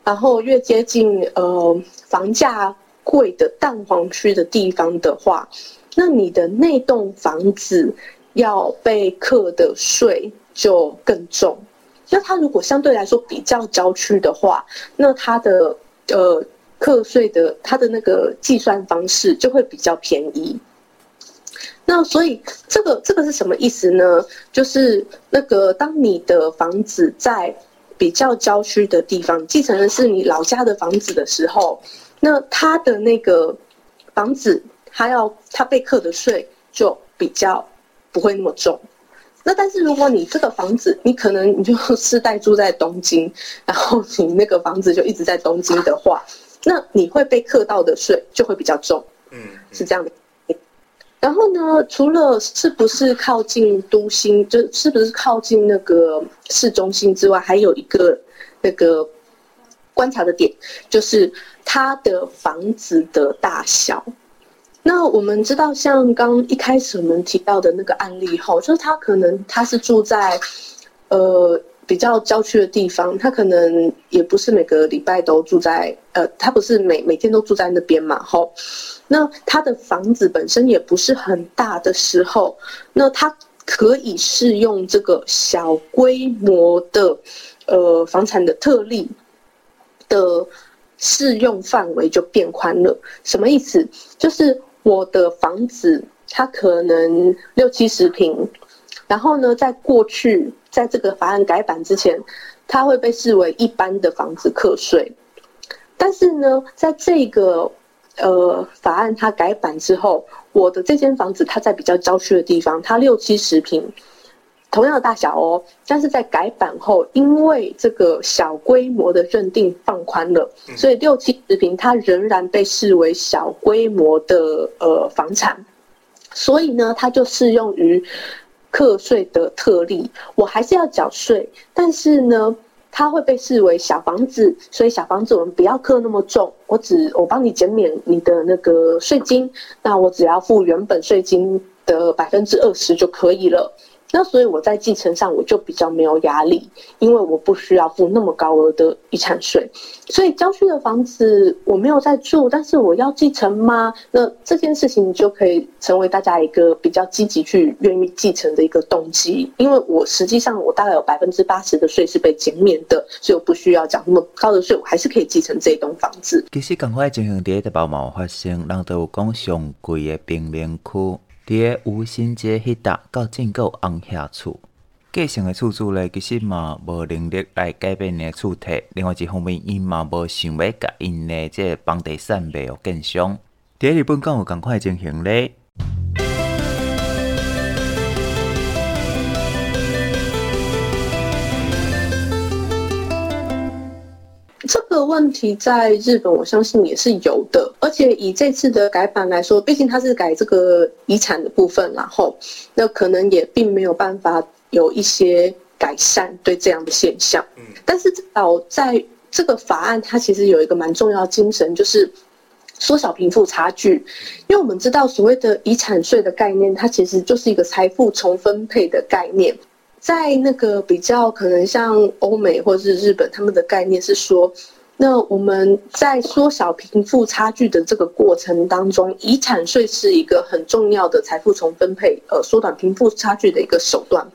然后越接近呃房价贵的蛋黄区的地方的话，那你的那栋房子。要被课的税就更重，那他如果相对来说比较郊区的话，那他的呃课税的他的那个计算方式就会比较便宜。那所以这个这个是什么意思呢？就是那个当你的房子在比较郊区的地方，继承的是你老家的房子的时候，那他的那个房子他要他被课的税就比较。不会那么重，那但是如果你这个房子，你可能你就 世代住在东京，然后你那个房子就一直在东京的话，那你会被课到的税就会比较重，嗯，是这样的。然后呢，除了是不是靠近都心，就是不是靠近那个市中心之外，还有一个那个观察的点，就是它的房子的大小。那我们知道，像刚一开始我们提到的那个案例后，就是他可能他是住在，呃，比较郊区的地方，他可能也不是每个礼拜都住在，呃，他不是每每天都住在那边嘛，吼。那他的房子本身也不是很大的时候，那他可以适用这个小规模的，呃，房产的特例的适用范围就变宽了。什么意思？就是。我的房子它可能六七十平，然后呢，在过去在这个法案改版之前，它会被视为一般的房子课税，但是呢，在这个呃法案它改版之后，我的这间房子它在比较郊区的地方，它六七十平。同样的大小哦，但是在改版后，因为这个小规模的认定放宽了，所以六七十平它仍然被视为小规模的呃房产，所以呢，它就适用于课税的特例。我还是要缴税，但是呢，它会被视为小房子，所以小房子我们不要课那么重，我只我帮你减免你的那个税金，那我只要付原本税金的百分之二十就可以了。那所以我在继承上我就比较没有压力，因为我不需要付那么高额的遗产税。所以郊区的房子我没有在住，但是我要继承吗？那这件事情就可以成为大家一个比较积极去愿意继承的一个动机。因为我实际上我大概有百分之八十的税是被减免的，所以我不需要缴那么高的税，我还是可以继承这栋房子。其实赶快进行第一个包毛发生，让都有讲上贵的贫民区。伫个吴新街迄搭到进口红遐厝，继承的厝主咧，其实嘛无能力来改变的厝体。另外一方面，伊嘛无想要甲因的即个房地产卖予建商。伫日本敢有共款情形咧。问题在日本，我相信也是有的。而且以这次的改版来说，毕竟它是改这个遗产的部分，然后那可能也并没有办法有一些改善对这样的现象。嗯但是至少在这个法案，它其实有一个蛮重要的精神，就是缩小贫富差距。因为我们知道，所谓的遗产税的概念，它其实就是一个财富重分配的概念。在那个比较可能像欧美或者是日本，他们的概念是说，那我们在缩小贫富差距的这个过程当中，遗产税是一个很重要的财富重分配，呃，缩短贫富差距的一个手段。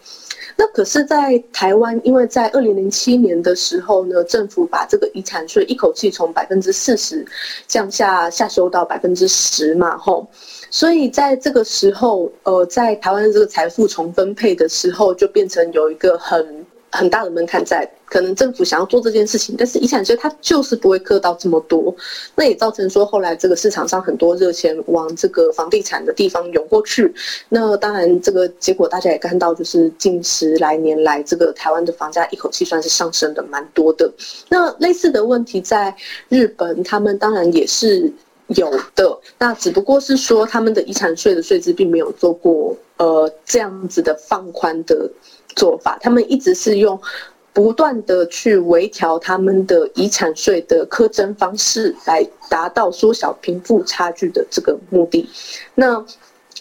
那可是，在台湾，因为在二零零七年的时候呢，政府把这个遗产税一口气从百分之四十降下下修到百分之十嘛，吼。所以在这个时候，呃，在台湾的这个财富重分配的时候，就变成有一个很很大的门槛在。可能政府想要做这件事情，但是遗产税它就是不会课到这么多，那也造成说后来这个市场上很多热钱往这个房地产的地方涌过去。那当然，这个结果大家也看到，就是近十来年来，这个台湾的房价一口气算是上升的蛮多的。那类似的问题在日本，他们当然也是。有的，那只不过是说他们的遗产税的税制并没有做过呃这样子的放宽的做法，他们一直是用不断的去微调他们的遗产税的苛征方式来达到缩小贫富差距的这个目的。那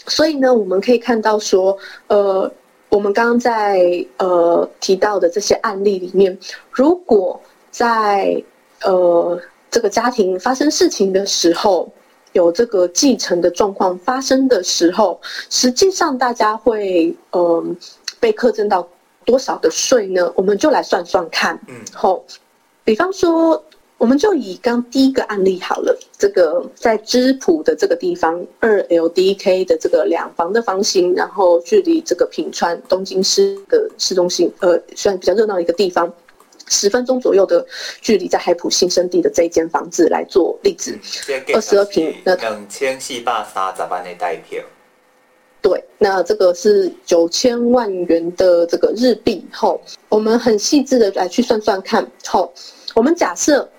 所以呢，我们可以看到说，呃，我们刚刚在呃提到的这些案例里面，如果在呃。这个家庭发生事情的时候，有这个继承的状况发生的时候，实际上大家会嗯、被课征到多少的税呢？我们就来算算看。嗯，好，比方说，我们就以刚第一个案例好了，这个在芝浦的这个地方，二 LDK 的这个两房的房型，然后距离这个品川东京市的市中心，呃，虽然比较热闹的一个地方。十分钟左右的距离，在海普新生地的这一间房子来做例子，二十二平，那两千四百三十万的代票。对，那这个是九千万元的这个日币。后，我们很细致的来去算算看。后，我们假设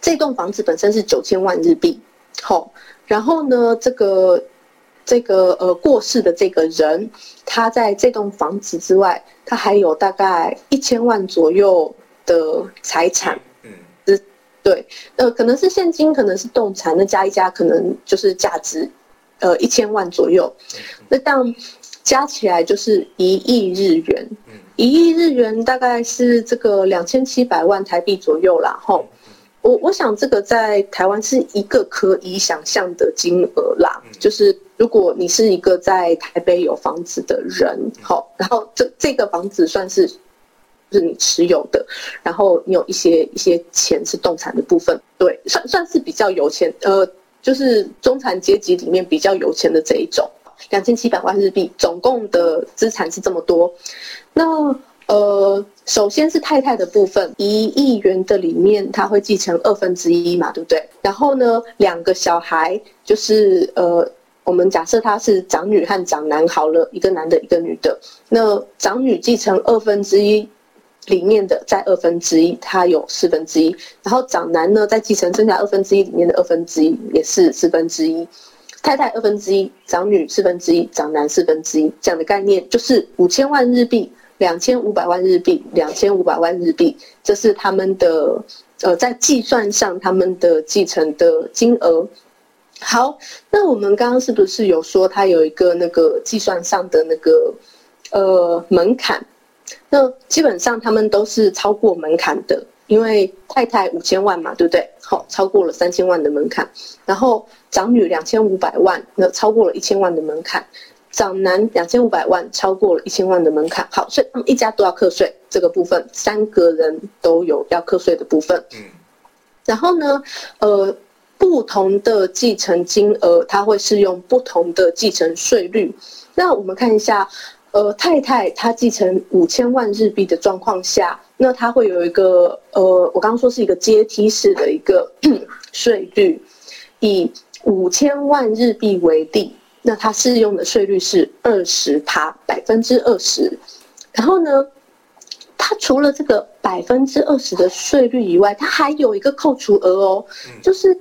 这栋房子本身是九千万日币。好，然后呢，这个。这个呃过世的这个人，他在这栋房子之外，他还有大概一千万左右的财产，嗯，是，对，呃，可能是现金，可能是动产，那加一加，可能就是价值，呃，一千万左右，那当加起来就是一亿日元，一亿日元大概是这个两千七百万台币左右啦，吼。我我想这个在台湾是一个可以想象的金额啦，就是如果你是一个在台北有房子的人，好，然后这这个房子算是是你持有的，然后你有一些一些钱是动产的部分，对，算算是比较有钱，呃，就是中产阶级里面比较有钱的这一种，两千七百万日币，总共的资产是这么多。那呃，首先是太太的部分，一亿元的里面他会继承二分之一嘛，对不对？然后呢，两个小孩就是呃。我们假设他是长女和长男好了，一个男的，一个女的。那长女继承二分之一里面的再二分之一，它有四分之一。然后长男呢，再继承剩下二分之一里面的二分之一，也是四分之一。太太二分之一，长女四分之一，长男四分之一，这样的概念就是五千万日币，两千五百万日币，两千五百万日币，这是他们的呃，在计算上他们的继承的金额。好，那我们刚刚是不是有说它有一个那个计算上的那个呃门槛？那基本上他们都是超过门槛的，因为太太五千万嘛，对不对？好，超过了三千万的门槛。然后长女两千五百万，那超过了一千万的门槛。长男两千五百万，超过了一千万的门槛。好，所以他们一家都要课税，这个部分三个人都有要课税的部分。嗯，然后呢，呃。不同的继承金额，它会适用不同的继承税率。那我们看一下，呃，太太她继承五千万日币的状况下，那她会有一个呃，我刚刚说是一个阶梯式的一个 税率，以五千万日币为例，那它适用的税率是二十趴，百分之二十。然后呢，它除了这个百分之二十的税率以外，它还有一个扣除额哦，就是。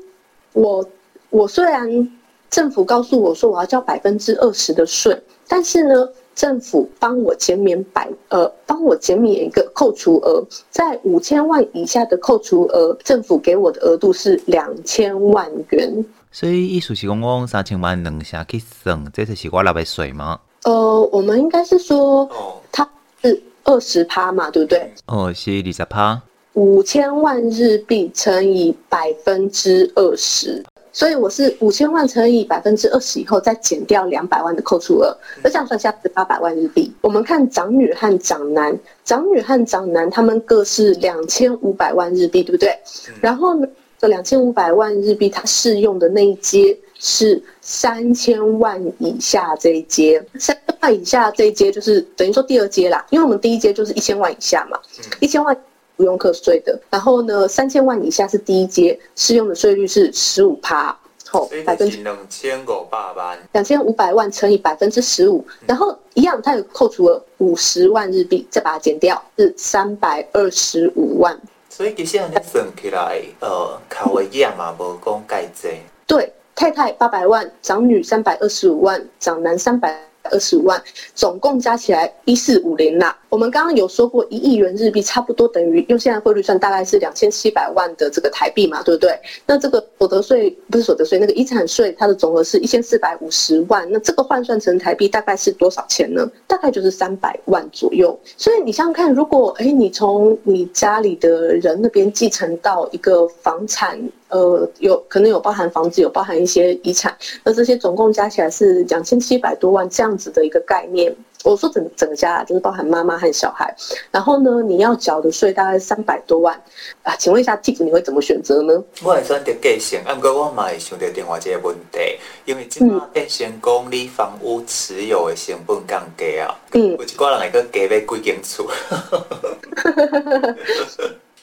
我我虽然政府告诉我说我要交百分之二十的税，但是呢，政府帮我减免百呃，帮我减免一个扣除额，在五千万以下的扣除额，政府给我的额度是两千万元。所以意思是讲，我三千万能下去省，这就是我纳的税吗？呃，我们应该是说，它是二十趴嘛，对不对？哦，是二十趴。五千万日币乘以百分之二十，所以我是五千万乘以百分之二十以后再减掉两百万的扣除额，那这样算下来是八百万日币。我们看长女和长男，长女和长男他们各是两千五百万日币，对不对？然后呢，这两千五百万日币它适用的那一阶是三千万以下这一阶，三千万以下这一阶就是等于说第二阶啦，因为我们第一阶就是一千万以下嘛，一千万。不用课税的，然后呢，三千万以下是第一阶，适用的税率是十五趴，好，百分之两千五百万，两千五百万乘以百分之十五，然后一样，它有扣除了五十万日币，再把它减掉是三百二十五万。所以其实你算起来，呃，考一样嘛，无讲盖济。对，太太八百万，长女三百二十五万，长男三百。二十五万，总共加起来一四五零啦。我们刚刚有说过，一亿元日币差不多等于用现在汇率算，大概是两千七百万的这个台币嘛，对不对？那这个所得税不是所得税，那个遗产税它的总额是一千四百五十万，那这个换算成台币大概是多少钱呢？大概就是三百万左右。所以你想想看，如果诶你从你家里的人那边继承到一个房产。呃，有可能有包含房子，有包含一些遗产，那这些总共加起来是两千七百多万这样子的一个概念。我说整整个家就是包含妈妈和小孩，然后呢，你要缴的税大概三百多万啊，请问一下 Tiff 你会怎么选择呢？我会选择继承，啊，不过我嘛会想到另外一个问题，因为今嘛变成讲你房屋持有的成本降低啊，嗯，有一个人会个加买几间厝。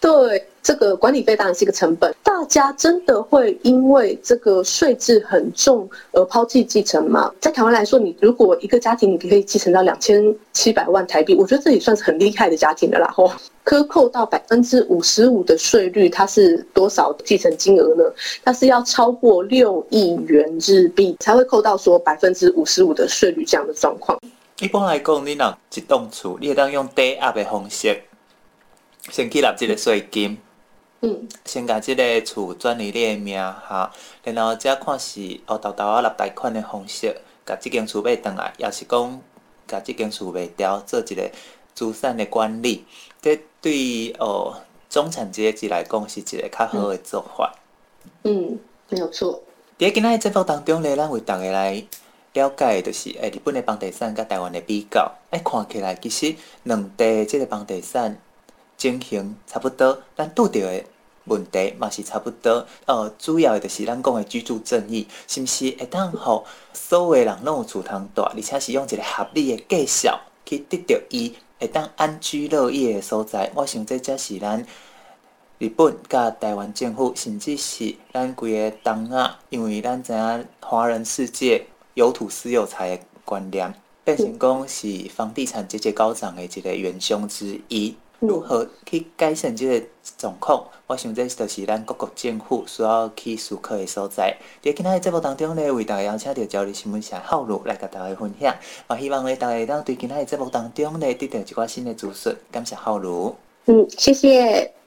对，这个管理费当然是一个成本。大家真的会因为这个税制很重而抛弃继承吗？在台湾来说，你如果一个家庭你可以继承到两千七百万台币，我觉得这也算是很厉害的家庭了啦。然后克扣到百分之五十五的税率，它是多少继承金额呢？它是要超过六亿元日币才会扣到说百分之五十五的税率这样的状况。一般来讲，你若一栋厝，你会当用抵押的方式。先去纳即个税金，嗯，先把这个厝转移你的名哈，然后再看是哦，豆豆啊纳贷款的方式，把这间厝买回来，也是讲把这间厝卖掉，做一个资产的管理，这对于哦中产阶级来讲是一个较好的做法。嗯，没有错。在今仔日节目当中呢，咱为大家来了解的就是，诶，日本的房地产甲台湾的比较，诶，看起来其实两地即个房地产。情形差不多，咱拄着的问题嘛是差不多。呃，主要的就是咱讲的居住正义，是毋是会当互所有人拢有厝通住，而且是用一个合理的价数去得到伊会当安居乐业的所在。我想这才是咱日本甲台湾政府，甚至是咱规个东亚，因为咱知影华人世界有土私有财的观念，变成讲是房地产节节高涨的一个元凶之一。如何去改善即个状况？我想这就是咱各国政府需要去思考的所在。在今仔的节目当中呢，为大家邀请到赵丽新闻社浩如来跟大家分享。我希望呢，大家当对今仔的节目当中呢，得到一寡新的资讯。感谢浩如。嗯，谢谢。